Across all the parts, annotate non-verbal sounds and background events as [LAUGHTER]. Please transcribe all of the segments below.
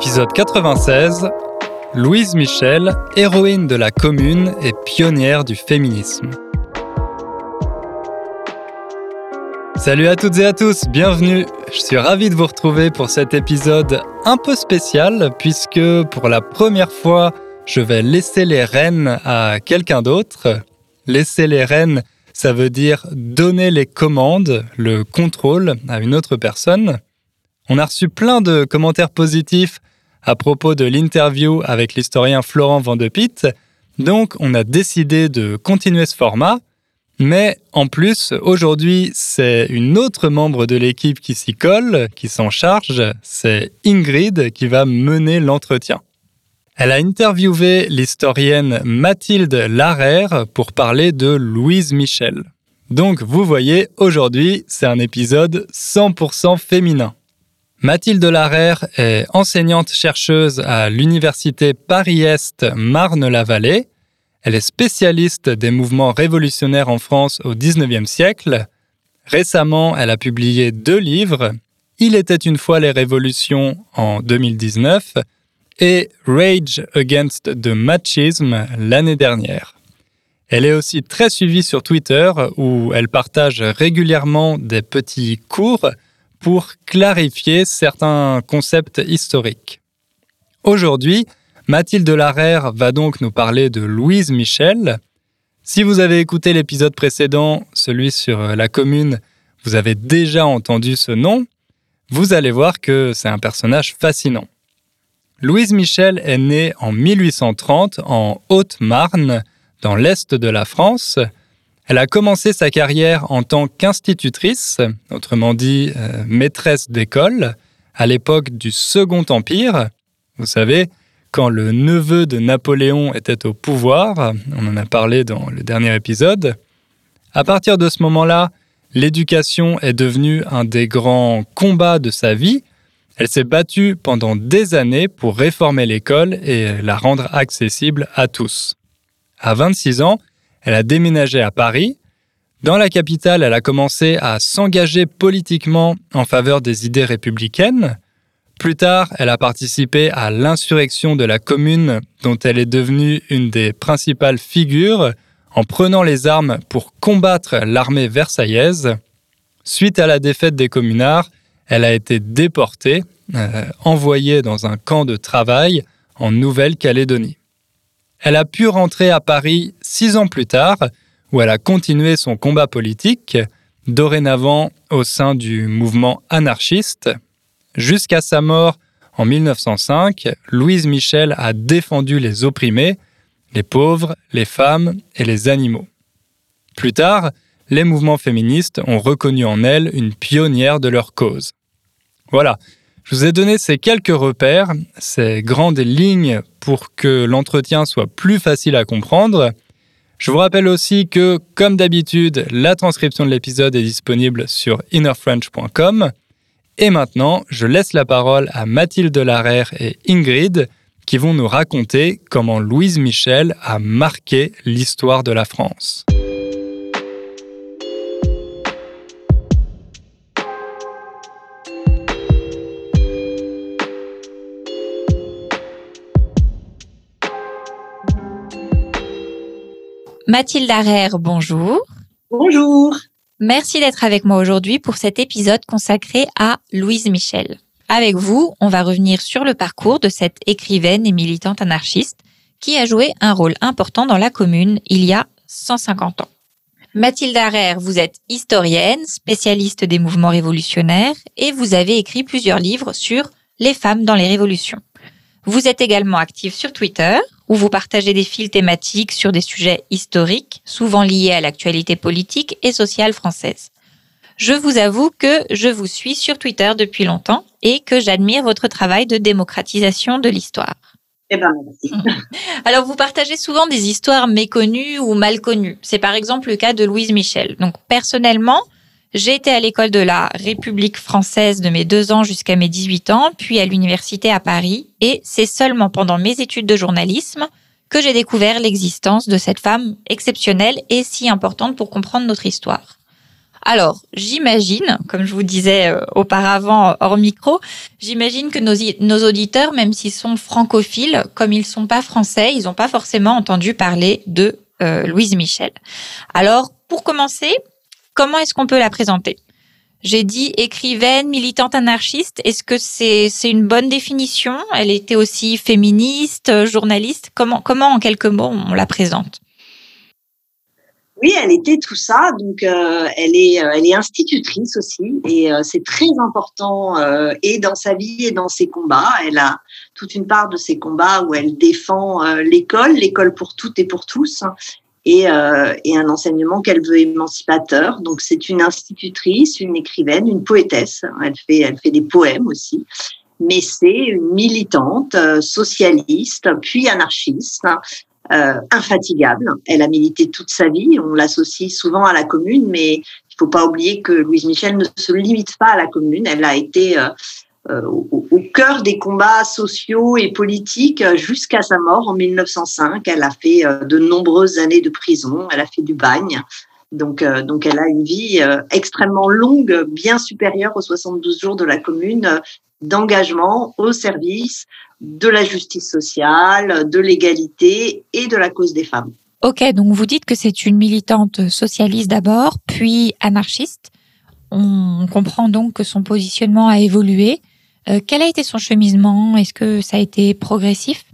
Épisode 96. Louise Michel, héroïne de la commune et pionnière du féminisme. Salut à toutes et à tous, bienvenue. Je suis ravi de vous retrouver pour cet épisode un peu spécial puisque pour la première fois, je vais laisser les rênes à quelqu'un d'autre. Laisser les rênes, ça veut dire donner les commandes, le contrôle à une autre personne. On a reçu plein de commentaires positifs à propos de l'interview avec l'historien Florent Van de Pitt, donc on a décidé de continuer ce format. Mais en plus, aujourd'hui, c'est une autre membre de l'équipe qui s'y colle, qui s'en charge, c'est Ingrid qui va mener l'entretien. Elle a interviewé l'historienne Mathilde Larère pour parler de Louise Michel. Donc vous voyez, aujourd'hui, c'est un épisode 100% féminin. Mathilde Larère est enseignante-chercheuse à l'Université Paris-Est Marne-la-Vallée. Elle est spécialiste des mouvements révolutionnaires en France au XIXe siècle. Récemment, elle a publié deux livres, Il était une fois les révolutions en 2019 et Rage Against the Machism l'année dernière. Elle est aussi très suivie sur Twitter où elle partage régulièrement des petits cours pour clarifier certains concepts historiques. Aujourd'hui, Mathilde Larère va donc nous parler de Louise Michel. Si vous avez écouté l'épisode précédent, celui sur la commune, vous avez déjà entendu ce nom. Vous allez voir que c'est un personnage fascinant. Louise Michel est née en 1830 en Haute-Marne, dans l'est de la France. Elle a commencé sa carrière en tant qu'institutrice, autrement dit euh, maîtresse d'école, à l'époque du Second Empire. Vous savez, quand le neveu de Napoléon était au pouvoir, on en a parlé dans le dernier épisode. À partir de ce moment-là, l'éducation est devenue un des grands combats de sa vie. Elle s'est battue pendant des années pour réformer l'école et la rendre accessible à tous. À 26 ans, elle a déménagé à Paris. Dans la capitale, elle a commencé à s'engager politiquement en faveur des idées républicaines. Plus tard, elle a participé à l'insurrection de la Commune, dont elle est devenue une des principales figures, en prenant les armes pour combattre l'armée versaillaise. Suite à la défaite des communards, elle a été déportée, euh, envoyée dans un camp de travail en Nouvelle-Calédonie. Elle a pu rentrer à Paris six ans plus tard, où elle a continué son combat politique, dorénavant au sein du mouvement anarchiste. Jusqu'à sa mort en 1905, Louise Michel a défendu les opprimés, les pauvres, les femmes et les animaux. Plus tard, les mouvements féministes ont reconnu en elle une pionnière de leur cause. Voilà, je vous ai donné ces quelques repères, ces grandes lignes pour que l'entretien soit plus facile à comprendre. Je vous rappelle aussi que, comme d'habitude, la transcription de l'épisode est disponible sur innerfrench.com. Et maintenant, je laisse la parole à Mathilde Larère et Ingrid qui vont nous raconter comment Louise Michel a marqué l'histoire de la France. Mathilde Arère, bonjour. Bonjour. Merci d'être avec moi aujourd'hui pour cet épisode consacré à Louise Michel. Avec vous, on va revenir sur le parcours de cette écrivaine et militante anarchiste qui a joué un rôle important dans la commune il y a 150 ans. Mathilde Arère, vous êtes historienne, spécialiste des mouvements révolutionnaires et vous avez écrit plusieurs livres sur les femmes dans les révolutions. Vous êtes également active sur Twitter où vous partagez des fils thématiques sur des sujets historiques, souvent liés à l'actualité politique et sociale française. Je vous avoue que je vous suis sur Twitter depuis longtemps et que j'admire votre travail de démocratisation de l'histoire. Eh ben, merci. [LAUGHS] Alors, vous partagez souvent des histoires méconnues ou mal connues. C'est par exemple le cas de Louise Michel. Donc, personnellement, j'ai été à l'école de la République française de mes deux ans jusqu'à mes 18 ans, puis à l'université à Paris. Et c'est seulement pendant mes études de journalisme que j'ai découvert l'existence de cette femme exceptionnelle et si importante pour comprendre notre histoire. Alors, j'imagine, comme je vous disais euh, auparavant hors micro, j'imagine que nos, auditeurs, même s'ils sont francophiles, comme ils ne sont pas français, ils n'ont pas forcément entendu parler de euh, Louise Michel. Alors, pour commencer, comment est-ce qu'on peut la présenter? J'ai dit écrivaine, militante anarchiste. Est-ce que c'est une bonne définition? Elle était aussi féministe, journaliste. Comment comment en quelques mots on la présente? Oui, elle était tout ça. Donc, euh, elle est, euh, elle est institutrice aussi, et euh, c'est très important et dans sa vie et dans ses combats. Elle a toute une part de ses combats où elle défend l'école, l'école pour toutes et pour tous, et, et un enseignement qu'elle veut émancipateur. Donc, c'est une institutrice, une écrivaine, une poétesse. Elle fait, elle fait des poèmes aussi mais c'est une militante socialiste, puis anarchiste, euh, infatigable. Elle a milité toute sa vie. On l'associe souvent à la commune, mais il faut pas oublier que Louise Michel ne se limite pas à la commune. Elle a été euh, euh, au, au, cœur des combats sociaux et politiques jusqu'à sa mort en 1905. Elle a fait de nombreuses années de prison. Elle a fait du bagne. Donc, donc elle a une vie extrêmement longue, bien supérieure aux 72 jours de la commune, d'engagement au service de la justice sociale, de l'égalité et de la cause des femmes. Ok, donc vous dites que c'est une militante socialiste d'abord, puis anarchiste. On comprend donc que son positionnement a évolué. Euh, quel a été son cheminement? Est-ce que ça a été progressif?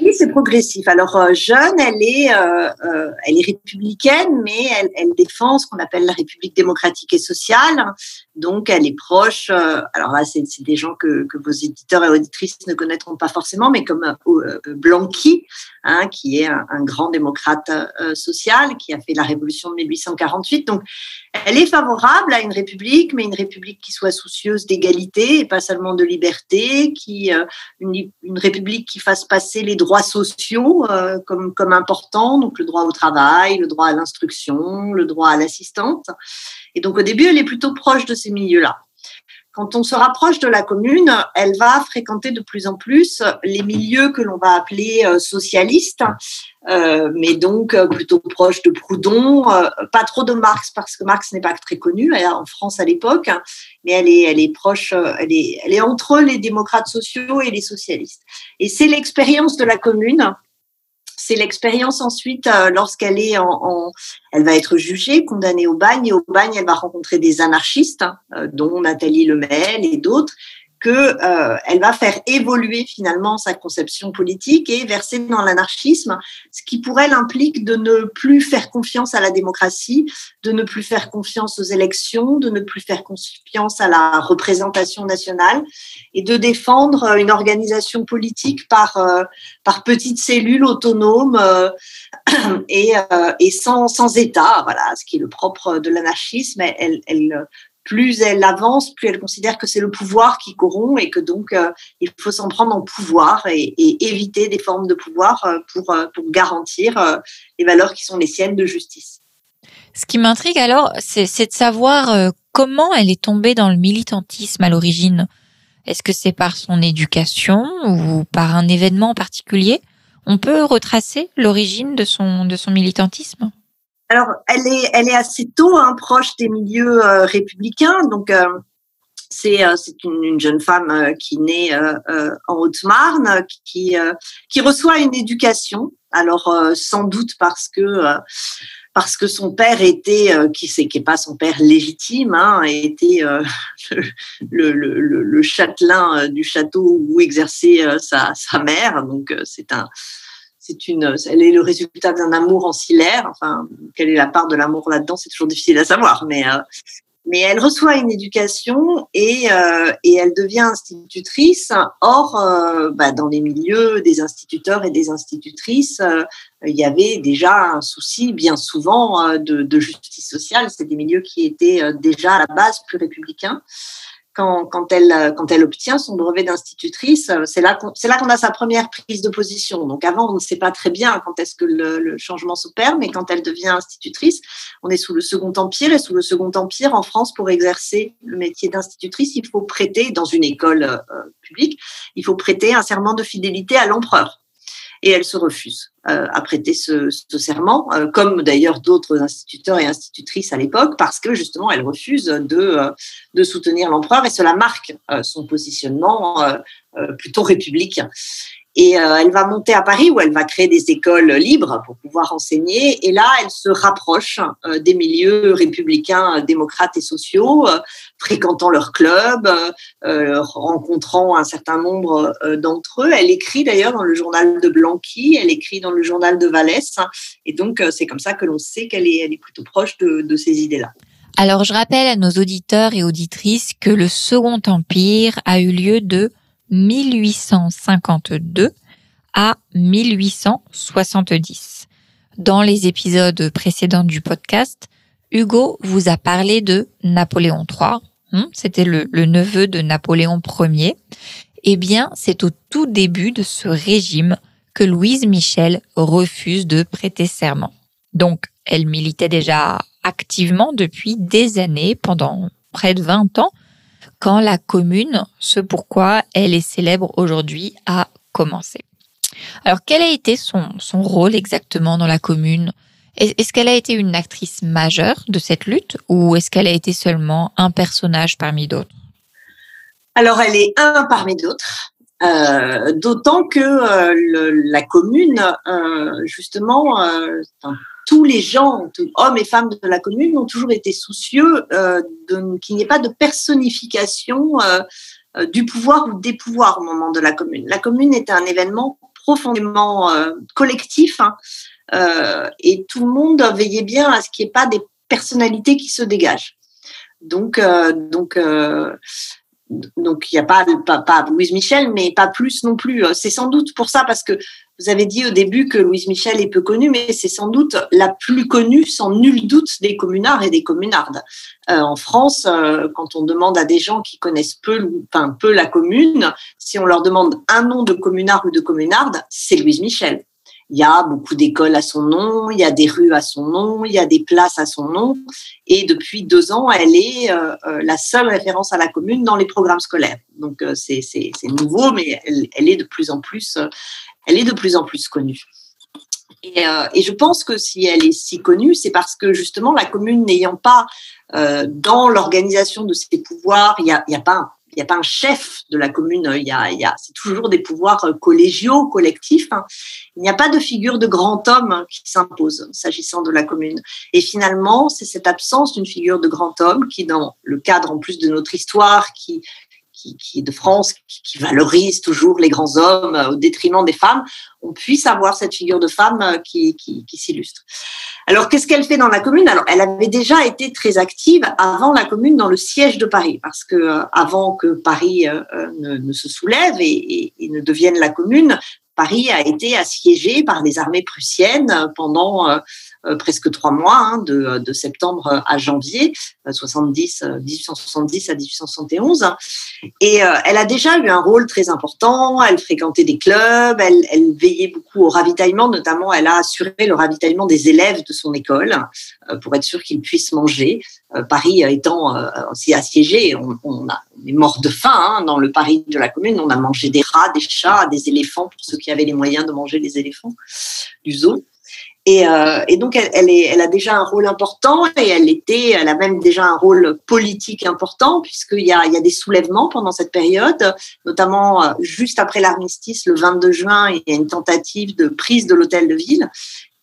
Oui, c'est progressif. Alors euh, jeune, elle est, euh, euh, elle est républicaine, mais elle, elle défend ce qu'on appelle la République démocratique et sociale. Donc, elle est proche. Euh, alors là, c'est des gens que, vos éditeurs et auditrices ne connaîtront pas forcément, mais comme euh, Blanqui, hein, qui est un, grand démocrate social, qui a fait la révolution de 1848. Donc, elle est favorable à une république, mais une république qui soit soucieuse d'égalité et pas seulement de liberté, qui une, république qui fasse passer les droits sociaux euh, comme, comme importants, donc le droit au travail, le droit à l'instruction, le droit à l'assistante. Et donc au début, elle est plutôt proche de ces milieux-là. Quand on se rapproche de la commune, elle va fréquenter de plus en plus les milieux que l'on va appeler euh, socialistes, euh, mais donc euh, plutôt proche de Proudhon, pas trop de Marx parce que Marx n'est pas très connu en France à l'époque, mais elle est, elle est proche, elle est, elle est entre les démocrates sociaux et les socialistes. Et c'est l'expérience de la commune c'est l'expérience ensuite euh, lorsqu'elle est en, elle va être jugée, condamnée au bagne et au bagne elle va rencontrer des anarchistes, euh, dont Nathalie Lemel et d'autres, euh, elle va faire évoluer finalement sa conception politique et verser dans l'anarchisme, ce qui pour elle implique de ne plus faire confiance à la démocratie, de ne plus faire confiance aux élections, de ne plus faire confiance à la représentation nationale et de défendre une organisation politique par euh, par petites cellules autonomes euh, [CLEARS THROAT] et, euh, et sans, sans État, voilà, ce qui est le propre de l'anarchisme. Elle, elle plus elle avance, plus elle considère que c'est le pouvoir qui corrompt et que donc euh, il faut s'en prendre en pouvoir et, et, éviter des formes de pouvoir euh, pour, euh, pour garantir les valeurs qui sont les siennes de justice. Ce qui m'intrigue alors, c'est de savoir comment elle est tombée dans le militantisme à l'origine. Est-ce que c'est par son éducation ou par un événement particulier? On peut retracer l'origine de son, de son militantisme? Alors, elle est, elle est assez tôt hein, proche des milieux euh, républicains. Donc, euh, c'est euh, une, une, jeune femme euh, qui naît euh, en Haute-Marne, qui qui reçoit une éducation. Alors, sans doute parce que parce que son père était, qui c'est qui est pas son père légitime, hein, était [LAUGHS] le, le, le, le, châtelain du château où exerçait sa, sa mère. Donc, c'est un c'est une, elle est le résultat d'un amour ancillaire. Enfin, quelle est la part de l'amour là-dedans, c'est toujours difficile à savoir. Mais, euh, mais elle reçoit une éducation et, euh, et elle devient institutrice. Or, euh, bah, dans les milieux des instituteurs et des institutrices, il y avait déjà un souci bien souvent de, de justice sociale. C'est des milieux qui étaient déjà à la base plus républicains quand, elle, quand elle obtient son brevet d'institutrice, c'est là qu'on c'est là qu'on a sa première prise de position. Donc avant, on ne sait pas très bien quand est-ce que le, le changement s'opère, mais quand elle devient institutrice, on est sous le Second Empire et sous le Second Empire, en France, pour exercer le métier d'institutrice, il faut prêter dans une école euh, publique, il faut prêter un serment de fidélité à l'empereur. Et elle se refuse à prêter ce, serment, comme d'ailleurs d'autres instituteurs et institutrices à l'époque, parce que justement elle refuse de, de soutenir l'empereur et cela marque son positionnement plutôt républicain. Et euh, elle va monter à Paris où elle va créer des écoles libres pour pouvoir enseigner. Et là, elle se rapproche euh, des milieux républicains, démocrates et sociaux, euh, fréquentant leurs clubs, rencontrant un certain nombre d'entre eux. Elle écrit d'ailleurs dans le journal de Blanqui, elle écrit dans le journal de Vallès. Et donc, c'est comme ça que l'on sait qu'elle est, plutôt proche de ces idées-là. Alors, je rappelle à nos auditeurs et auditrices que le Second Empire a eu lieu de 1852 à 1870. Dans les épisodes précédents du podcast, Hugo vous a parlé de Napoléon III. Hmm, c'était le, neveu de Napoléon Ier. Eh bien, c'est au tout début de ce régime que Louise Michel refuse de prêter serment. Donc, elle militait déjà activement depuis des années, pendant près de 20 ans, quand la commune, ce pourquoi elle est célèbre aujourd'hui, a commencé. Alors, quel a été son, son rôle exactement dans la commune? Est-ce qu'elle a été une actrice majeure de cette lutte ou est-ce qu'elle a été seulement un personnage parmi d'autres? Alors, elle est un parmi d'autres. Euh, d'autant que euh, la commune, euh, justement, tous les gens, hommes et femmes de la commune, ont toujours été soucieux euh, qu'il n'y ait pas de personnification euh, euh, du pouvoir ou des pouvoirs au moment de la commune. La commune est un événement profondément collectif hein, et tout le monde veillait bien à ce qu'il n'y ait pas des personnalités qui se dégagent. Donc, donc donc il n'y a pas, pas, Louise Michel, mais pas plus non plus. C'est sans doute pour ça, parce que vous avez dit au début que Louise Michel est peu connue, mais c'est sans doute la plus connue, sans nul doute, des communards et des communardes. Euh, en France, euh, quand on demande à des gens qui connaissent peu la commune, si on leur demande un nom de communard ou de communarde, c'est Louise Michel. Il y a beaucoup d'écoles à son nom, il y a des rues à son nom, il y a des places à son nom. Et depuis deux ans, elle est euh, euh, la seule référence à la commune dans les programmes scolaires. Donc euh, c'est nouveau, mais elle, est de plus en plus, elle est de plus en plus connue. Et, et, je pense que si elle est si connue, c'est parce que justement la commune n'ayant pas dans l'organisation de ses pouvoirs, il n'y a, y a, pas il n'y a pas un chef de la commune, il y a, c'est toujours des pouvoirs euh, collégiaux, collectifs. Hein. Il n'y a pas de figure de grand homme qui s'impose s'agissant de la commune. Et finalement, c'est cette absence d'une figure de grand homme qui, dans le cadre en plus de notre histoire, qui qui, de France, qui, valorise toujours les grands hommes euh, au détriment des femmes, on puisse avoir cette figure de femme euh, qui, qui s'illustre. Alors, qu'est-ce qu'elle fait dans la commune? Alors, elle avait déjà été très active avant la commune dans le siège de Paris, parce que euh, avant que Paris ne, se soulève et, et, ne devienne la commune, Paris a été assiégé par les armées prussiennes pendant presque trois mois, hein, de, de, septembre à janvier 70, euh, 1870 euh, à 1871. Et elle a déjà eu un rôle très important. Elle fréquentait des clubs, elle, veillait beaucoup au ravitaillement, notamment elle a assuré le ravitaillement des élèves de son école pour être sûr qu'ils puissent manger. Paris étant aussi assiégé, on, on, a, est mort de faim hein, dans le Paris de la commune. On a mangé des rats, des chats, des éléphants pour ceux qui avaient les moyens de manger les éléphants du zoo. Et, euh, et, donc, elle, est, elle, a déjà un rôle important et elle était, elle a même déjà un rôle politique important puisqu'il y a, il y a des soulèvements pendant cette période, notamment euh, juste après l'armistice, le 22 juin, il y a une tentative de prise de l'hôtel de ville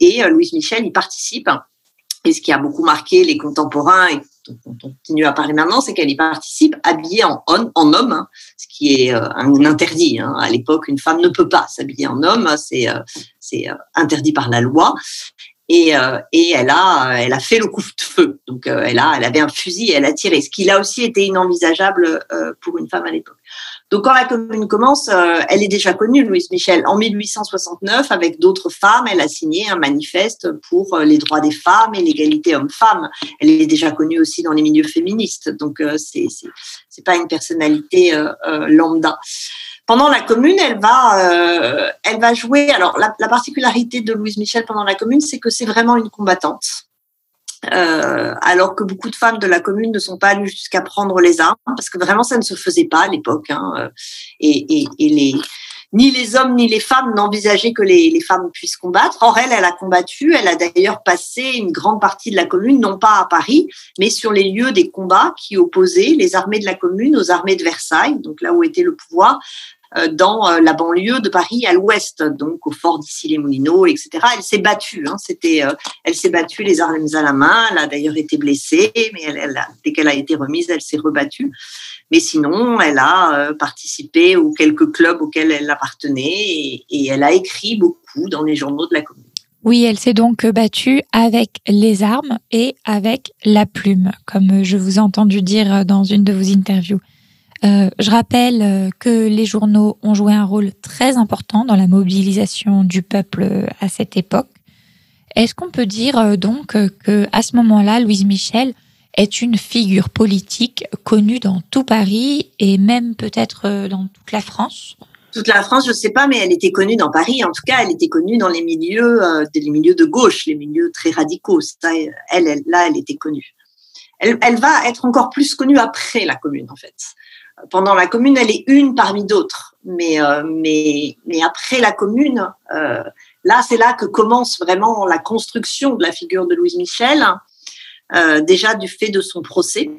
et euh, Louise Michel y participe. Et ce qui a beaucoup marqué les contemporains on continue à parler maintenant, c'est qu'elle y participe habillée en, homme, hein, ce qui est euh, un interdit. Hein. À l'époque, une femme ne peut pas s'habiller en homme, c'est euh, euh, interdit par la loi. Et, elle a fait le coup de feu. Donc elle a avait un fusil et elle a tiré, ce qui a aussi été inenvisageable pour une femme à l'époque. Donc quand la commune commence, euh, elle est déjà connue, Louise Michel. En 1869, avec d'autres femmes, elle a signé un manifeste pour euh, les droits des femmes et l'égalité homme-femme. Elle est déjà connue aussi dans les milieux féministes. Donc euh, c'est c'est pas une personnalité lambda. Pendant la commune, elle va, elle va jouer. Alors, la, particularité de Louise Michel pendant la commune, c'est que c'est vraiment une combattante. Euh, alors que beaucoup de femmes de la commune ne sont pas allées jusqu'à prendre les armes, parce que vraiment ça ne se faisait pas à l'époque. Hein, et, et, et, les, ni les hommes ni les femmes n'envisageaient que les, les, femmes puissent combattre. Or, elle, elle a combattu. Elle a d'ailleurs passé une grande partie de la commune, non pas à Paris, mais sur les lieux des combats qui opposaient les armées de la commune aux armées de Versailles, donc là où était le pouvoir, euh, dans euh, la banlieue de Paris à l'ouest, donc au fort d'Issy-les-Moulineaux, etc. Elle s'est battue. Hein, c'était, euh, elle s'est battue les armes à la main. Elle a d'ailleurs été blessée, mais dès qu'elle a été remise, elle s'est rebattue. Mais sinon, elle a participé aux quelques clubs auxquels elle appartenait et elle a écrit beaucoup dans les journaux de la commune. Oui, elle s'est donc battue avec les armes et avec la plume, comme je vous ai entendu dire dans une de vos interviews. Euh, je rappelle euh, que les journaux ont joué un rôle très important dans la mobilisation du peuple euh, à cette époque. Est-ce qu'on peut dire donc que à ce moment-là, Louise Michel est une figure politique connue dans tout Paris et même peut-être dans toute la France? Toute la France, je ne sais pas, mais elle était connue dans Paris. En tout cas, elle était connue dans les milieux, les milieux de gauche, les milieux très radicaux. elle, là, elle était connue. Elle, va être encore plus connue après la Commune, en fait pendant la commune, elle est une parmi d'autres. Mais, euh, mais, mais après la commune, euh, là, c'est là que commence vraiment la construction de la figure de Louise Michel, euh, déjà du fait de son procès.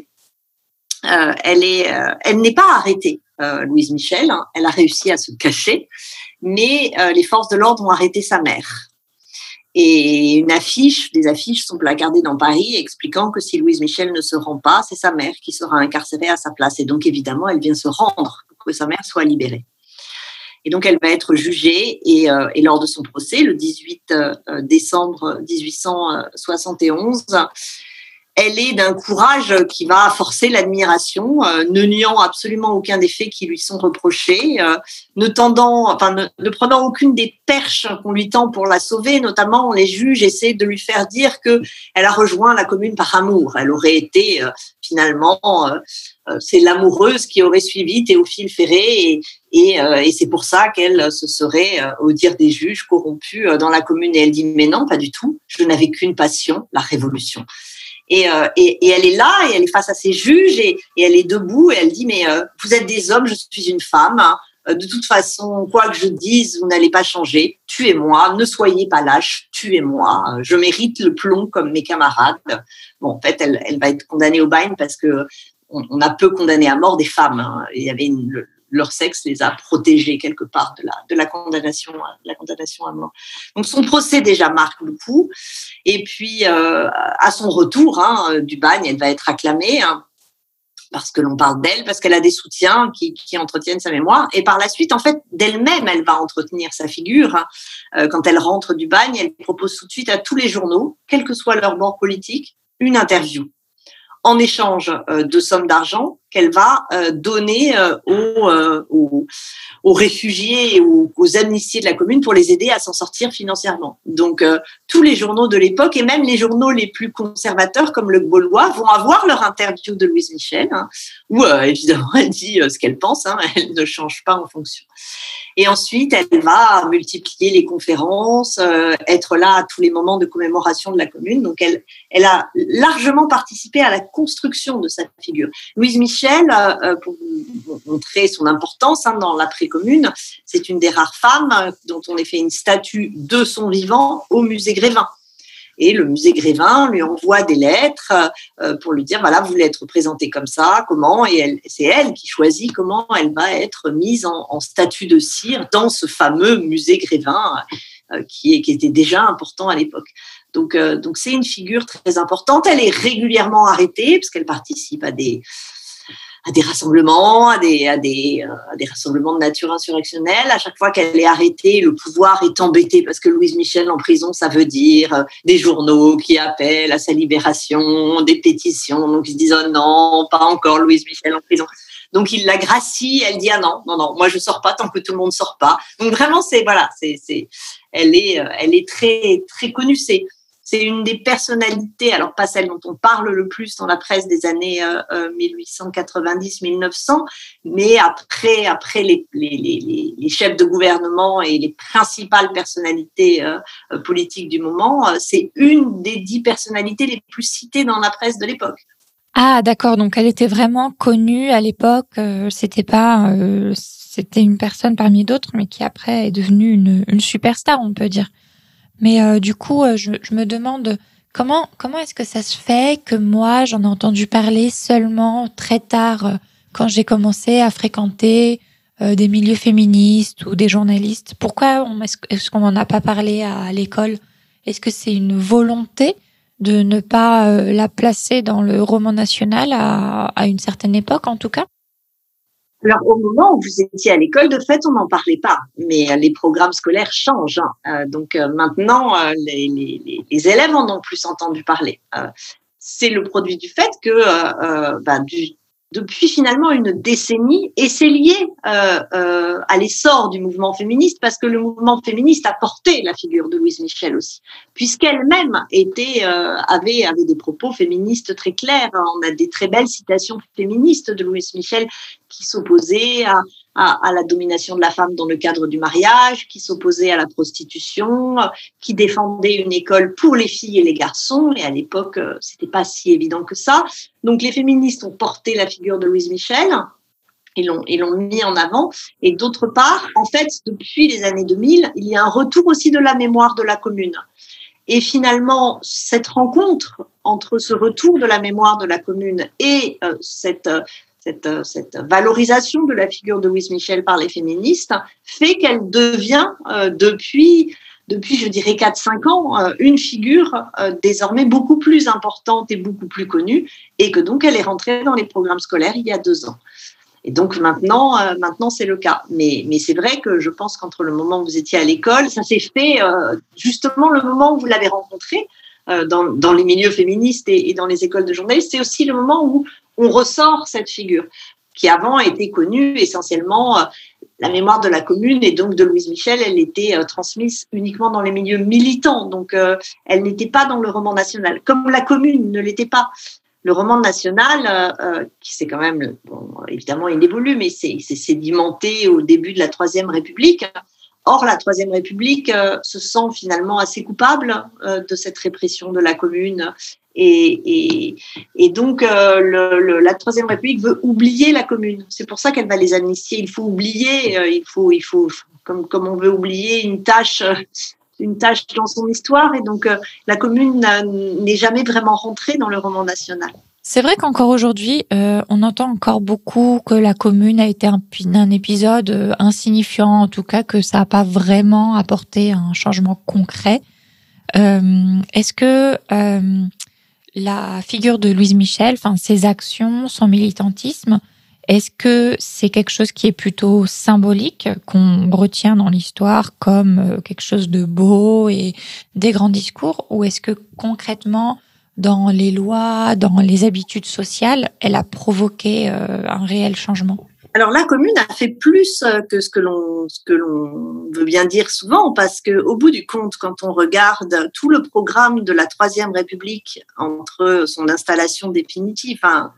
elle est, elle n'est pas arrêtée, Louise Michel. Elle a réussi à se cacher, mais les forces de l'ordre ont arrêté sa mère. Et une affiche, des affiches sont placardées dans Paris expliquant que si Louise Michel ne se rend pas, c'est sa mère qui sera incarcérée à sa place. Et donc, évidemment, elle vient se rendre pour que sa mère soit libérée. Et donc, elle va être jugée et, euh, lors de son procès, le 18 euh, décembre 1871, elle est d'un courage qui va forcer l'admiration, euh, ne niant absolument aucun des faits qui lui sont reprochés, euh, ne tendant, enfin, ne, prenant aucune des perches qu'on lui tend pour la sauver. Notamment, les juges essaient de lui faire dire que elle a rejoint la commune par amour. Elle aurait été euh, finalement, c'est l'amoureuse qui aurait suivi Théophile Ferré et, et, et c'est pour ça qu'elle se serait, au dire des juges, corrompue dans la commune. Et elle dit mais non, pas du tout. Je n'avais qu'une passion, la révolution. Euh, et, et, elle est là, et elle est face à ses juges, et, et elle est debout, et elle dit, mais euh, vous êtes des hommes, je suis une femme. Hein. Euh, de toute façon, quoi que je dise, vous n'allez pas changer. Tuez-moi, ne soyez pas lâche, tuez-moi. Je mérite le plomb comme mes camarades. Bon, en fait, elle, elle va être condamnée au bain parce que on, a peu condamné à mort des femmes. Hein. Il y avait une, leur sexe les a protégés quelque part de la, condamnation, à mort. Donc son procès déjà marque beaucoup. Et puis euh, à son retour hein, du bagne, elle va être acclamée. Hein, parce que l'on parle d'elle, parce qu'elle a des soutiens qui, qui, entretiennent sa mémoire. Et par la suite, en fait, d'elle-même, elle va entretenir sa figure. Hein. Euh, quand elle rentre du bagne, elle propose tout de suite à tous les journaux, quel que soit leur bord politique, une interview en échange euh, de sommes d'argent qu'elle va euh, donner euh, aux, aux, réfugiés et aux, amnistiés de la commune pour les aider à s'en sortir financièrement. Donc tous les journaux de l'époque et même les journaux les plus conservateurs comme le Gaulois vont avoir leur interview de Louise Michel, hein, où [LAUGHS] évidemment elle dit ce qu'elle pense, hein, [LAUGHS] elle ne change pas en fonction. Et ensuite, elle va multiplier les conférences, euh, être là à tous les moments de commémoration de la commune. Donc, elle, elle a largement participé à la construction de sa figure. Louise Michel, euh, euh, pour montrer son importance hein, dans l'après-commune, c'est une des rares femmes dont on a fait une statue de son vivant au musée Grévin. Et le musée Grévin lui envoie des lettres euh, pour lui dire voilà, vous voulez être présentée comme ça, comment Et c'est elle qui choisit comment elle va être mise en, statut de cire dans ce fameux musée Grévin euh, qui, était déjà important à l'époque. Donc, euh, donc c'est une figure très importante. Elle est régulièrement arrêtée parce qu'elle participe à des, à des rassemblements, à des, à des, euh, à des rassemblements de nature insurrectionnelle. À chaque fois qu'elle est arrêtée, le pouvoir est embêté parce que Louise Michel en prison, ça veut dire euh, des journaux qui appellent à sa libération, des pétitions. Donc ils se disent oh non, pas encore Louise Michel en prison. Donc il la gracie, elle dit ah non, non, non, moi je sors pas tant que tout le monde sort pas. Donc vraiment c'est voilà, c'est, c'est, elle est, euh, elle est très, très connue. C'est, c'est une des personnalités, alors pas celle dont on parle le plus dans la presse des années 1890-1900, euh, euh, mais après, après les, les, les, chefs de gouvernement et les principales personnalités euh, politiques du moment, c'est une des dix personnalités les plus citées dans la presse de l'époque. Ah, d'accord. Donc, elle était vraiment connue à l'époque. c'était pas c'était une personne parmi d'autres, mais qui après est devenue une, une superstar, on peut dire. Mais euh, du coup, euh, je, je, me demande comment comment est-ce que ça se fait que moi j'en ai entendu parler seulement très tard, euh, quand j'ai commencé à fréquenter des milieux féministes ou des journalistes? Pourquoi est-ce qu'on n'en a pas parlé à, l'école? Est-ce que c'est une volonté de ne pas la placer dans le roman national à, à une certaine époque, en tout cas? Alors, au moment où vous étiez à l'école, de fait, on n'en parlait pas, mais euh, les programmes scolaires changent. Hein. Euh, donc euh, maintenant, les, élèves en ont plus entendu parler. c'est le produit du fait que bah, du, depuis finalement une décennie et c'est lié euh, euh, à l'essor du mouvement féministe parce que le mouvement féministe a porté la figure de Louise Michel aussi puisqu'elle-même était euh, avait avait des propos féministes très clairs. On a des très belles citations féministes de Louise Michel qui s'opposaient à à, la domination de la femme dans le cadre du mariage, qui s'opposait à la prostitution, qui défendait une école pour les filles et les garçons. Et à l'époque, euh, c'était pas si évident que ça. Donc les féministes ont porté la figure de Louise Michel. Ils l'ont, ils l'ont mis en avant. Et d'autre part, en fait, depuis les années 2000, il y a un retour aussi de la mémoire de la commune. Et finalement, cette rencontre entre ce retour de la mémoire de la commune et euh, cette, euh, euh, cette, valorisation de la figure de Louise Michel par les féministes fait qu'elle devient euh, depuis depuis, je dirais, 4-5 ans, euh, une figure désormais beaucoup plus importante et beaucoup plus connue, et que donc elle est rentrée dans les programmes scolaires il y a deux ans. Et donc maintenant, maintenant c'est le cas. Mais, c'est vrai que je pense qu'entre le moment où vous étiez à l'école, ça s'est fait justement le moment où vous l'avez rencontré, dans, dans, les milieux féministes et, et, dans les écoles de journalistes, c'est aussi le moment où on ressort cette figure qui avant était connue essentiellement euh, la mémoire de la commune et donc de Louise Michel, elle était euh, transmise uniquement dans les milieux militants, donc euh, elle n'était pas dans le roman national, comme la commune ne l'était pas. Le roman national, qui c'est quand même, bon, évidemment, il évolue, mais c'est sédimenté au début de la Troisième République. Or, la Troisième République se sent finalement assez coupable de cette répression de la commune et, et, et donc, euh, le, la Troisième République veut oublier la commune. C'est pour ça qu'elle va les amnistier. Il faut oublier, euh, il faut, il faut, comme, comme on veut oublier une tâche, une tâche dans son histoire. Et donc, euh, la commune n'est jamais vraiment rentrée dans le roman national. C'est vrai qu'encore aujourd'hui, on entend encore beaucoup que la commune a été un, épisode insignifiant, en tout cas que ça n'a pas vraiment apporté un changement concret. Est-ce que la figure de Louise Michel, enfin ses actions, son militantisme, est-ce que c'est quelque chose qui est plutôt symbolique, qu'on retient dans l'histoire comme euh, quelque chose de beau et des grands discours, ou est-ce que concrètement, dans les lois, dans les habitudes sociales, elle a provoqué euh, un réel changement alors la commune a fait plus euh, que ce que l'on ce que l'on veut bien dire souvent parce que au bout du compte quand on regarde tout le programme de la troisième République entre son installation définitive hein,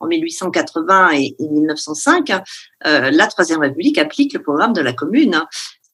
en 1880 et, 1905, euh, la Troisième République applique le programme de la Commune.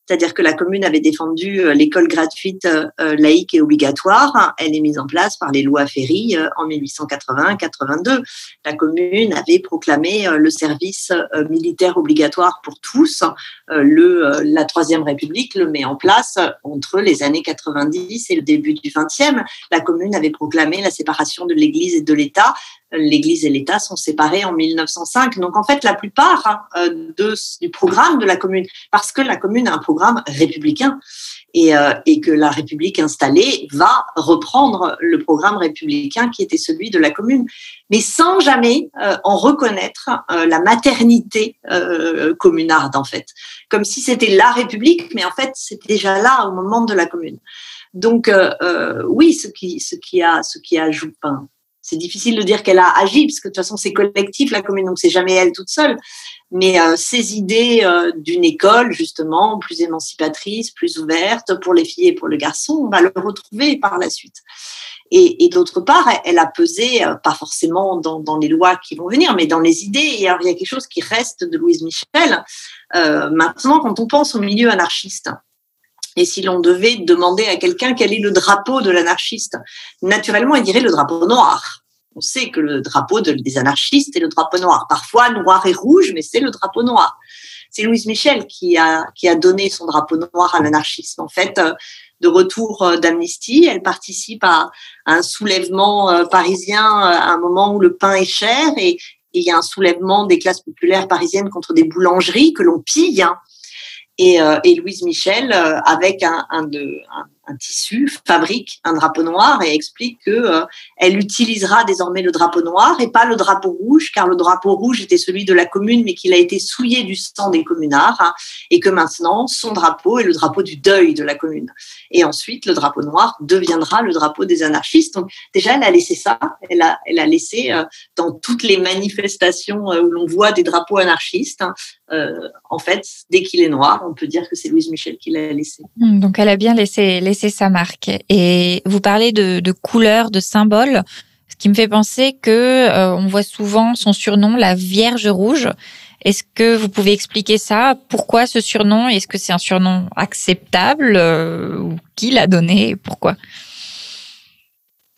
C'est-à-dire que la commune avait défendu euh, l'école gratuite euh, euh, laïque et obligatoire. Elle est mise en place par les lois Ferry en 1880-82. La commune avait proclamé le service militaire obligatoire pour tous. Le, la Troisième République le met en place entre les années 90 et le début du 20e. La commune avait proclamé la séparation de l'Église et de l'État l'Église et l'État sont séparés en 1905. Donc en fait, la plupart euh, de, du programme de la commune, parce que la commune a un programme républicain et, euh, et, que la République installée va reprendre le programme républicain qui était celui de la commune, mais sans jamais euh, en reconnaître la maternité communarde en fait, comme si c'était la République, mais en fait c'était déjà là au moment de la commune. Donc oui, ce qui, ce qui a, ce qui a ajouté, c'est difficile de dire qu'elle a agi, parce que de toute façon, c'est collectif, la commune, donc c'est jamais elle toute seule. Mais euh, ces idées euh, d'une école, justement, plus émancipatrice, plus ouverte pour les filles et pour le garçon, on va le retrouver par la suite. Et, d'autre part, elle a pesé, euh, pas forcément dans, les lois qui vont venir, mais dans les idées. Et alors, il y a quelque chose qui reste de Louise Michel. maintenant, quand on pense au milieu anarchiste, et si l'on devait demander à quelqu'un quel est le drapeau de l'anarchiste, naturellement, il dirait le drapeau noir. On sait que le drapeau des anarchistes est le drapeau noir. Parfois noir et rouge, mais c'est le drapeau noir. c'est Louise Michel qui a qui a donné son drapeau noir à l'anarchisme. En fait, de retour d'Amnesty, elle participe à, un soulèvement parisien à un moment où le pain est cher et, il y a un soulèvement des classes populaires parisiennes contre des boulangeries que l'on pille. Et, et, Louise Michel, avec un, un, de, un, un tissu, fabrique un drapeau noir et explique que euh, elle utilisera désormais le drapeau noir et pas le drapeau rouge, car le drapeau rouge était celui de la commune, mais qu'il a été souillé du sang des communards, hein, et que maintenant son drapeau est le drapeau du deuil de la commune. Et ensuite, le drapeau noir deviendra le drapeau des anarchistes. Donc déjà, elle a laissé ça, elle a, elle a laissé euh, dans toutes les manifestations euh, où l'on voit des drapeaux anarchistes. Hein, en fait, dès qu'il est noir, on peut dire que c'est Louise Michel qui l'a laissé. Hmm, donc elle a bien laissé, laissé sa marque. Et vous parlez de, couleurs, de symboles, ce qui me fait penser que euh, on voit souvent son surnom, la Vierge Rouge. Est-ce que vous pouvez expliquer ça? Pourquoi ce surnom? Est-ce que c'est un surnom acceptable euh, qui l'a donné Pourquoi?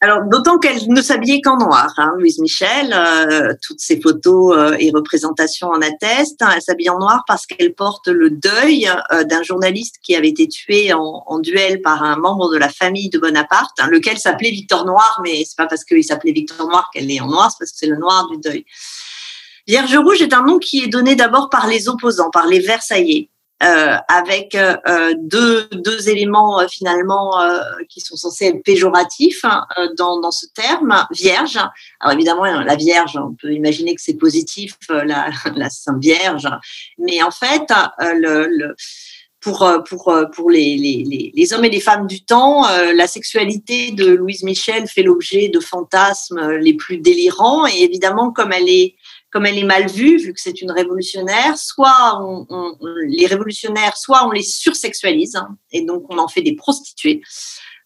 Alors, d'autant qu'elle ne s'habillait qu'en noir, hein, Louise Michel. Euh, toutes ses photos euh, et représentations en attestent. Hein, elle s'habille en noir parce qu'elle porte le deuil euh, d'un journaliste qui avait été tué en, duel par un membre de la famille de Bonaparte, hein, lequel s'appelait Victor Noir, mais c'est pas parce qu'il s'appelait Victor Noir qu'elle est en noir, c'est parce que c'est le noir du deuil. Vierge rouge est un nom qui est donné d'abord par les opposants, par les Versaillais. Euh, avec euh, deux, deux éléments euh, finalement qui sont censés être péjoratifs hein, dans, ce terme, vierge. Alors évidemment, la Vierge, on peut imaginer que c'est positif, [LAUGHS] la, Sainte Vierge, mais en fait, pour, les, hommes et les femmes du temps, la sexualité de Louise Michel fait l'objet de fantasmes les plus délirants. Et évidemment, comme elle est comme elle est mal vue, vu que c'est une révolutionnaire, soit on, les révolutionnaires, soit on les sursexualise, hein, et donc on en fait des prostituées,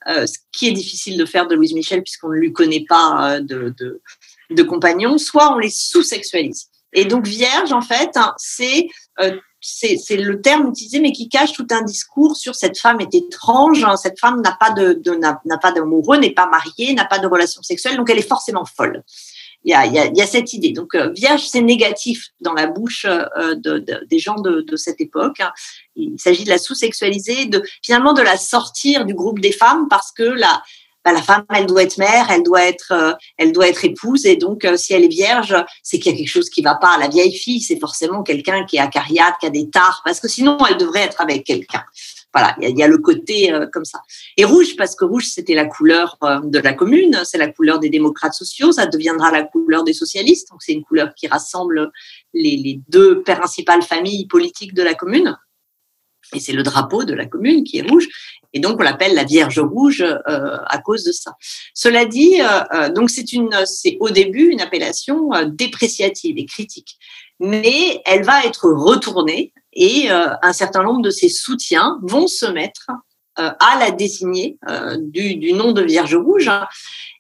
euh, ce qui est difficile de faire de Louise Michel puisqu'on ne lui connaît pas euh, de, de, de compagnon, soit on les sous-sexualise. Et donc vierge, en fait, hein, c'est euh, c'est le terme utilisé, mais qui cache tout un discours sur cette femme est étrange, hein, cette femme n'a pas de, n'a pas d'amoureux, n'est pas mariée, n'a pas de relation sexuelle, donc elle est forcément folle y a, y, a, cette idée. Donc, euh, vierge, c'est négatif dans la bouche euh, de, de, des gens de, cette époque. Hein. Il s'agit de la sous-sexualiser, de finalement de la sortir du groupe des femmes parce que la, bah, femme, elle doit être mère, elle doit être, euh, elle doit être épouse, et donc si elle est vierge, c'est qu'il y a quelque chose qui va pas. La vieille fille, c'est forcément quelqu'un qui est acariate, qui a des tares, parce que sinon, elle devrait être avec quelqu'un. Voilà, il y, a le côté euh, comme ça. Et rouge, parce que rouge, c'était la couleur euh, de la commune, c'est la couleur des démocrates sociaux, ça deviendra la couleur des socialistes. Donc, c'est une couleur qui rassemble les, deux principales familles politiques de la commune. Et c'est le drapeau de la commune qui est rouge. Et donc, on l'appelle la Vierge rouge euh, à cause de ça. Cela dit, donc c'est c'est au début une appellation dépréciative et critique, mais elle va être retournée et euh, un certain nombre de ses soutiens vont se mettre euh, à la désigner euh, du, du, nom de Vierge Rouge.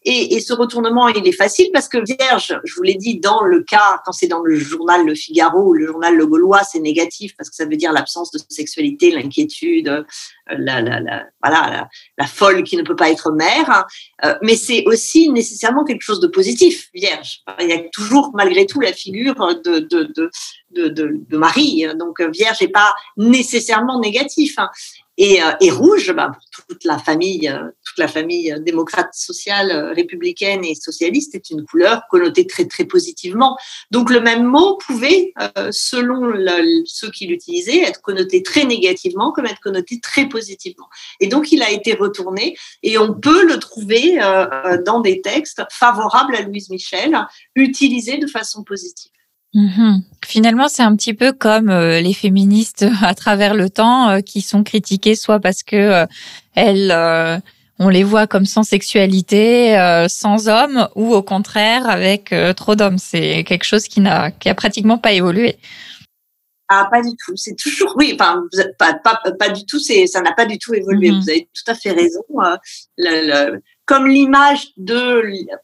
Et, ce retournement, il est facile parce que Vierge, je vous l'ai dit, dans le cas, quand c'est dans le journal Le Figaro ou le journal Le Gaulois, c'est négatif parce que ça veut dire l'absence de sexualité, l'inquiétude, euh, la, la, la, voilà, la, folle qui ne peut pas être mère. Euh, mais c'est aussi nécessairement quelque chose de positif, Vierge. Il y a toujours, malgré tout, la figure de, de, de, de, Marie. Donc, Vierge n'est pas nécessairement négatif. Et, euh, et, rouge, bah, pour toute la famille, euh, toute la famille démocrate, sociale, euh, républicaine et socialiste, est une couleur connotée très très positivement. Donc le même mot pouvait, selon le, ceux qui l'utilisaient, être connoté très négativement comme être connoté très positivement. Et donc il a été retourné et on peut le trouver dans des textes favorables à Louise Michel, utilisés de façon positive. Mhm. Finalement, c'est un petit peu comme euh, les féministes à travers le temps euh, qui sont critiquées soit parce que euh, elles, on les voit comme sans sexualité, sans hommes, ou au contraire avec trop d'hommes. C'est quelque chose qui n'a, qui a pratiquement pas évolué. Ah, pas du tout. C'est toujours, oui, enfin, pas, pas, pas du tout, c'est, ça n'a pas du tout évolué. Mhm. Vous avez tout à fait raison. Le, le, comme l'image de,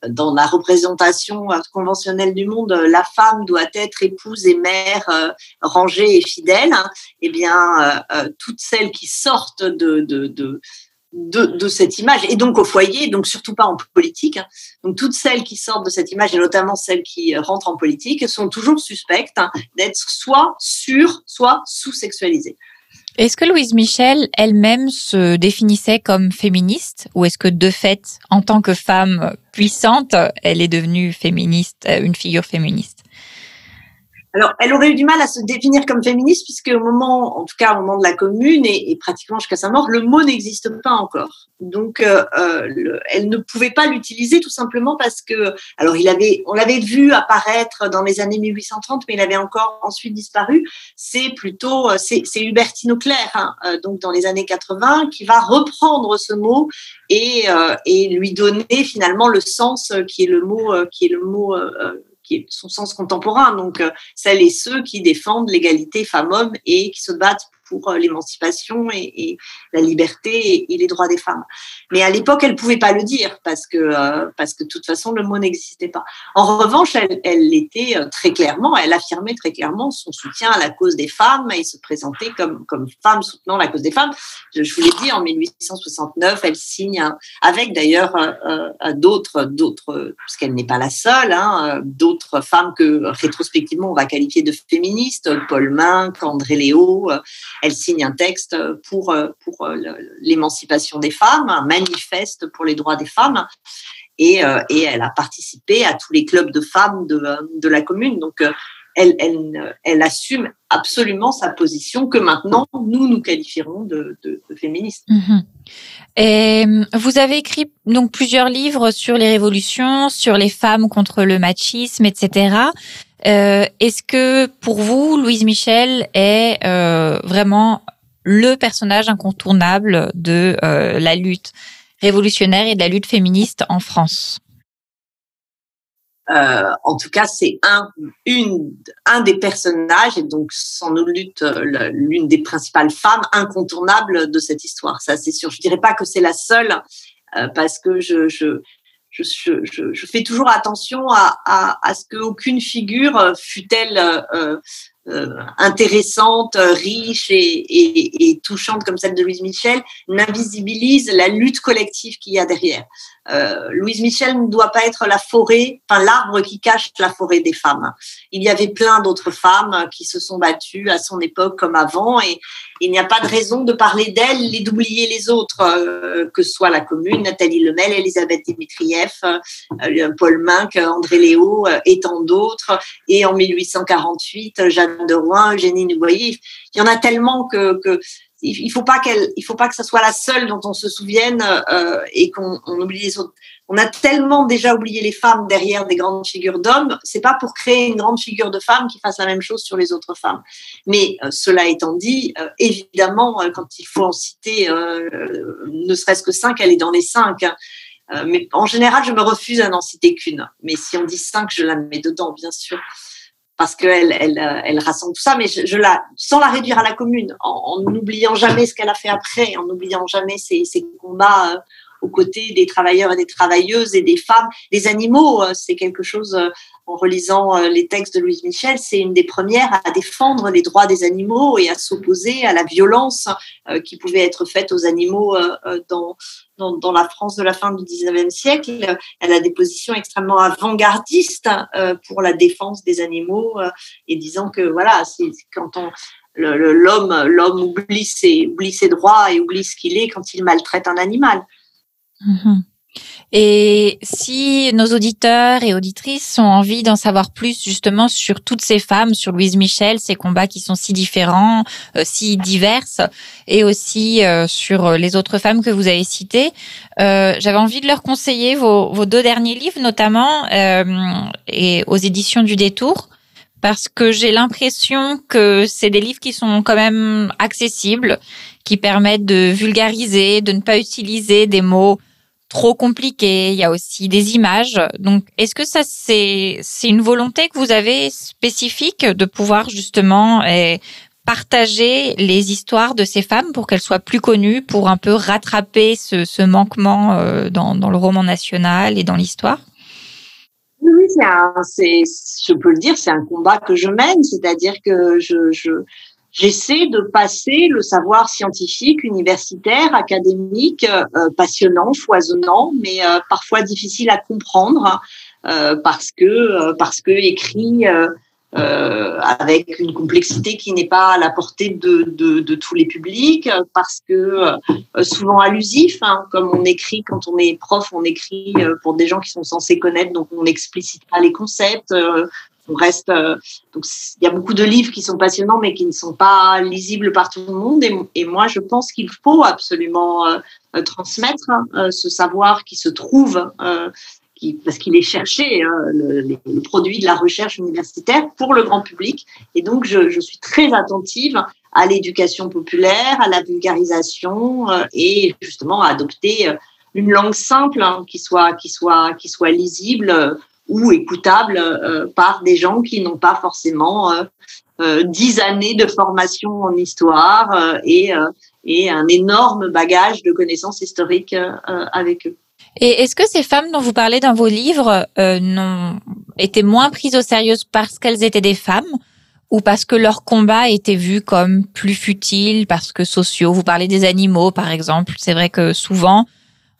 dans la représentation euh, conventionnelle du monde, euh, la femme doit être épouse et mère euh, rangée et fidèle, hein, eh bien, toutes celles qui sortent de, de, de de, cette image et donc au foyer, donc surtout pas en politique. Hein. Donc toutes celles qui sortent de cette image et notamment celles qui rentrent en politique sont toujours suspectes hein, d'être soit sur, soit sous-sexualisées. Est-ce que Louise Michel elle-même se définissait comme féministe ou est-ce que de fait, en tant que femme puissante, elle est devenue féministe, une figure féministe? Alors, elle aurait eu du mal à se définir comme féministe puisque au moment, en tout cas au moment de la Commune et, pratiquement jusqu'à sa mort, le mot n'existe pas encore. Donc, euh, euh elle ne pouvait pas l'utiliser tout simplement parce que, alors, il avait, on l'avait vu apparaître dans les années 1830, mais il avait encore ensuite disparu. C'est plutôt, euh, c'est, Hubertine Auclair, hein, euh, donc dans les années 80, qui va reprendre ce mot et, et lui donner finalement le sens qui est le mot, qui est le mot qui est son sens contemporain. Donc, euh, celles et ceux qui défendent l'égalité femmes-hommes et qui se battent pour euh, l'émancipation et, la liberté et, les droits des femmes. Mais à l'époque, elle pouvait pas le dire parce que euh, parce que de toute façon le mot n'existait pas. En revanche, elle, elle était euh, très clairement, elle affirmait très clairement son soutien à la cause des femmes et se présentait comme comme femme soutenant la cause des femmes. Je, vous l'ai dit, en 1869, elle signe avec d'ailleurs d'autres d'autres parce qu'elle n'est pas la seule, hein, d'autres femmes que rétrospectivement on va qualifier de féministes, Paul Minck, André Léo elle signe un texte pour, euh, pour euh, l'émancipation des femmes, un manifeste pour les droits des femmes. Et, euh, et, elle a participé à tous les clubs de femmes de, de la commune. Donc, elle, elle, elle, assume absolument sa position que maintenant, nous, nous qualifierons de, de, féministe. Mhm. Et vous avez écrit donc plusieurs livres sur les révolutions, sur les femmes contre le machisme, etc. Euh, Est-ce que pour vous, Louise Michel est euh, vraiment le personnage incontournable de euh, la lutte révolutionnaire et de la lutte féministe en France? En tout cas, c'est un, un des personnages et donc sans doute l'une des principales femmes incontournables de cette histoire. Ça, c'est sûr. Je dirais pas que c'est la seule parce que je, je, fais toujours attention à, à, à ce qu'aucune figure, euh, fût-elle euh, euh, intéressante, riche et, et, et, touchante comme celle de Louise Michel, n'invisibilise la lutte collective qu'il y a derrière. Euh, Louise Michel ne doit pas être la forêt, enfin l'arbre qui cache la forêt des femmes. Il y avait plein d'autres femmes qui se sont battues à son époque comme avant et il n'y a pas de raison de parler d'elles et d'oublier les autres, euh, que ce soit la commune, Nathalie Lemel, Elisabeth Dimitrieff, euh, Paul Minck, André Léo et tant d'autres. Et en 1848, Jeanne de Rouen, Eugénie Nouvoyer. Il y en a tellement que, que il faut pas qu'elle, il faut pas que ça soit la seule dont on se souvienne euh, et qu'on oublie les autres. On a tellement déjà oublié les femmes derrière des grandes figures d'hommes. C'est pas pour créer une grande figure de femme qui fasse la même chose sur les autres femmes. Mais euh, cela étant dit, euh, évidemment, euh, quand il faut en citer ne serait-ce que cinq, elle est dans les cinq. Hein. mais en général, je me refuse à n'en citer qu'une. Mais si on dit cinq, je la mets dedans, bien sûr parce qu'elle elle, euh, elle, rassemble tout ça, mais je, la, sans la réduire à la commune, en n'oubliant jamais ce qu'elle a fait après, en n'oubliant jamais ses, ses combats euh, aux côtés des travailleurs et des travailleuses et des femmes, des animaux. Euh, c'est quelque chose, en relisant les textes de Louise Michel, c'est une des premières à défendre les droits des animaux et à s'opposer à la violence qui pouvait être faite aux animaux dans, la France de la fin du 19e siècle. Elle a des positions extrêmement avant-gardistes euh, pour la défense des animaux euh, et disant que voilà, quand on l'homme l'homme oublie ses droits et oublie ce qu'il est quand il maltraite un animal. Mm-hmm. Et si nos auditeurs et auditrices ont envie d'en savoir plus justement sur toutes ces femmes, sur Louise Michel, ces combats qui sont si différents, euh, si diverses, et aussi euh, sur les autres femmes que vous avez citées, euh, j'avais envie de leur conseiller vos, vos deux derniers livres, notamment et aux éditions du Détour parce que j'ai l'impression que c'est des livres qui sont quand même accessibles, qui permettent de vulgariser, de ne pas utiliser des mots trop compliqué. Il y a aussi des images. Donc, est-ce que ça, c'est, une volonté que vous avez spécifique de pouvoir justement eh, partager les histoires de ces femmes pour qu'elles soient plus connues, pour un peu rattraper ce, manquement euh, dans, le roman national et dans l'histoire? Oui, c'est, un, c'est je peux le dire, c'est un combat que je mène, c'est-à-dire que je j'essaie de passer le savoir scientifique, universitaire, académique, passionnant, foisonnant, mais parfois difficile à comprendre parce que parce que écrit euh, avec une complexité qui n'est pas à la portée de, de, de, tous les publics, parce que euh, souvent allusif, hein, comme on écrit quand on est prof, on écrit euh, pour des gens qui sont censés connaître, donc on n'explicite pas les concepts. On reste donc il y a beaucoup de livres qui sont passionnants mais qui ne sont pas lisibles par tout le monde et, moi je pense qu'il faut absolument transmettre hein, ce savoir qui se trouve parce qu'il est cherché, hein, le, produit de la recherche universitaire pour le grand public. Et donc, je, suis très attentive à l'éducation populaire, à la vulgarisation euh, et justement à adopter euh, une langue simple hein, qui soit qui soit qui soit lisible euh, ou écoutable par des gens qui n'ont pas forcément dix années de formation en histoire et et un énorme bagage de connaissances historiques avec eux. Et est-ce que ces femmes dont vous parlez dans vos livres euh, n'ont été moins prises au sérieux parce qu'elles étaient des femmes ou parce que leur combat était vu comme plus futile, parce que sociaux Vous parlez des animaux, par exemple. C'est vrai que souvent,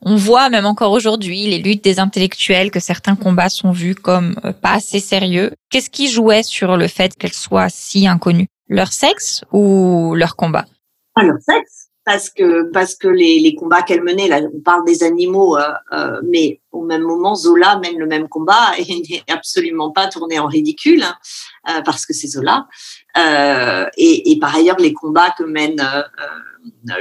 on voit, même encore aujourd'hui, les luttes des intellectuels, que certains combats sont vus comme euh, pas assez sérieux. Qu'est-ce qui jouait sur le fait qu'elles soient si inconnues? Leur sexe ou leur combat? Ah, Leur sexe parce que parce que les, les combats qu'elle menait, là, on parle des animaux, euh, euh, mais au même moment, Zola mène le même combat et [LAUGHS] n'est absolument pas tourné en ridicule hein, euh, parce que c'est Zola. Euh, et, et, par ailleurs, les combats que mène euh,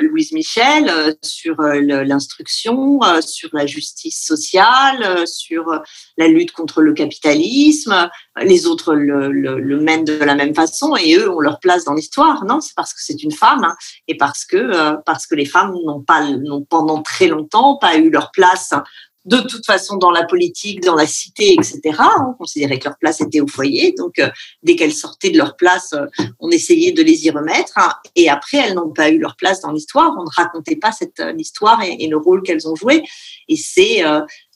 Louise Michel euh, sur euh, l'instruction, euh, sur la justice sociale, sur la lutte contre le capitalisme. Les autres le, le, mènent de la même façon et eux ont leur place dans l'histoire. Non, c'est parce que c'est une femme hein, et parce que parce que les femmes n'ont pas n'ont pendant très longtemps pas eu leur place de toute façon dans la politique, dans la cité, etc. On considérait que leur place était au foyer. Donc, euh, dès qu'elles sortaient de leur place, euh, on essayait de les y remettre. Hein. et après, elles n'ont pas eu leur place dans l'histoire. On ne racontait pas cette euh, l'histoire et, le rôle qu'elles ont joué. Et c'est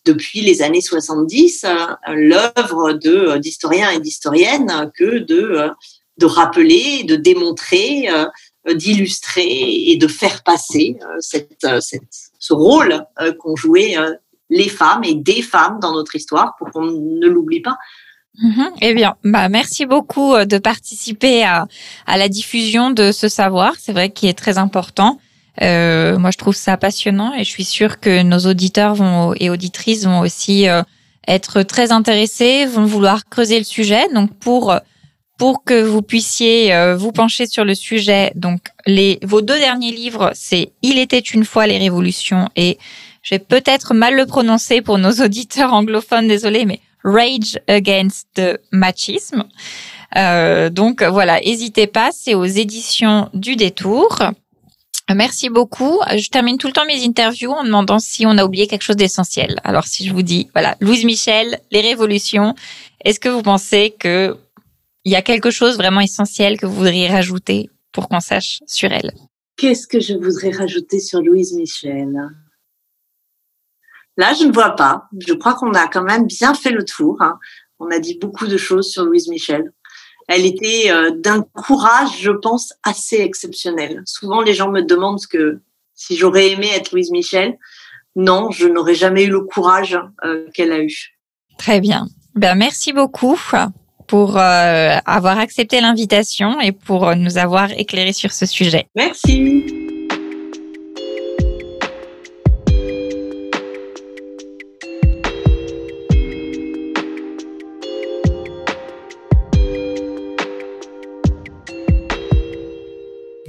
depuis les années 70 l'œuvre d'historiens et d'historiennes que de rappeler, de démontrer, d'illustrer et de faire passer ce rôle qu'ont joué les femmes et des femmes dans notre histoire pour qu'on ne l'oublie pas. Mhm. eh bien, bah, merci beaucoup euh, de participer à, à la diffusion de ce savoir. C'est vrai qu'il est très important. Euh, moi, je trouve ça passionnant et je suis sûre que nos auditeurs vont, et auditrices vont aussi euh, être très intéressés, vont vouloir creuser le sujet. Donc, pour pour que vous puissiez euh, vous pencher sur le sujet, donc les vos deux derniers livres, c'est Il était une fois les révolutions et je vais peut-être mal le prononcer pour nos auditeurs anglophones, désolé, mais Rage Against the Machisme. Euh, donc voilà, n'hésitez pas, c'est aux éditions du Détour. Merci beaucoup. Je termine tout le temps mes interviews en demandant si on a oublié quelque chose d'essentiel. Alors si je vous dis, voilà, Louise Michel, les révolutions, est-ce que vous pensez que il y a quelque chose vraiment essentiel que vous voudriez rajouter pour qu'on sache sur elle? Qu'est-ce que je voudrais rajouter sur Louise Michel? Là, je ne vois pas. Je crois qu'on a quand même bien fait le tour. Hein. On a dit beaucoup de choses sur Louise Michel. Elle était euh, d'un courage, je pense, assez exceptionnel. Souvent, les gens me demandent que si j'aurais aimé être Louise Michel. Non, je n'aurais jamais eu le courage euh, qu'elle a eu. Très bien. Ben, merci beaucoup pour euh, avoir accepté l'invitation et pour nous avoir éclairé sur ce sujet. Merci.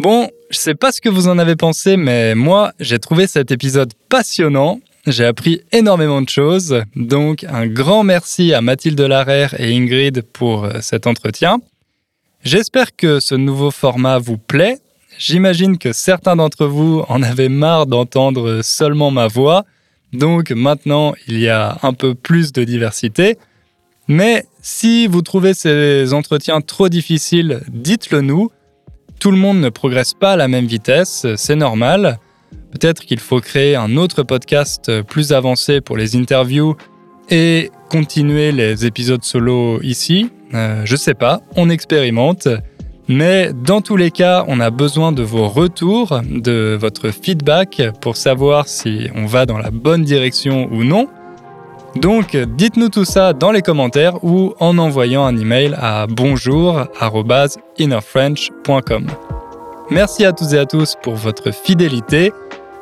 Bon, je sais pas ce que vous en avez pensé, mais moi, j'ai trouvé cet épisode passionnant. J'ai appris énormément de choses. Donc, un grand merci à Mathilde Larère et Ingrid pour euh, cet entretien. J'espère que ce nouveau format vous plaît. J'imagine que certains d'entre vous en avaient marre d'entendre seulement ma voix. Donc maintenant, il y a un peu plus de diversité. Mais si vous trouvez ces entretiens trop difficiles, dites-le nous. Tout le monde ne progresse pas à la même vitesse, c'est normal. Peut-être qu'il faut créer un autre podcast plus avancé pour les interviews et continuer les épisodes solo ici. Euh, je sais pas, on expérimente. Mais dans tous les cas, on a besoin de vos retours, de votre feedback pour savoir si on va dans la bonne direction ou non. Donc dites-nous tout ça dans les commentaires ou en envoyant un email à bonjour@innerfrench.com. Merci à toutes et à tous pour votre fidélité.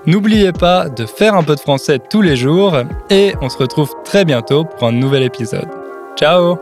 N'oubliez pas de faire un peu de français tous les jours et on se retrouve très bientôt pour un nouvel épisode. Ciao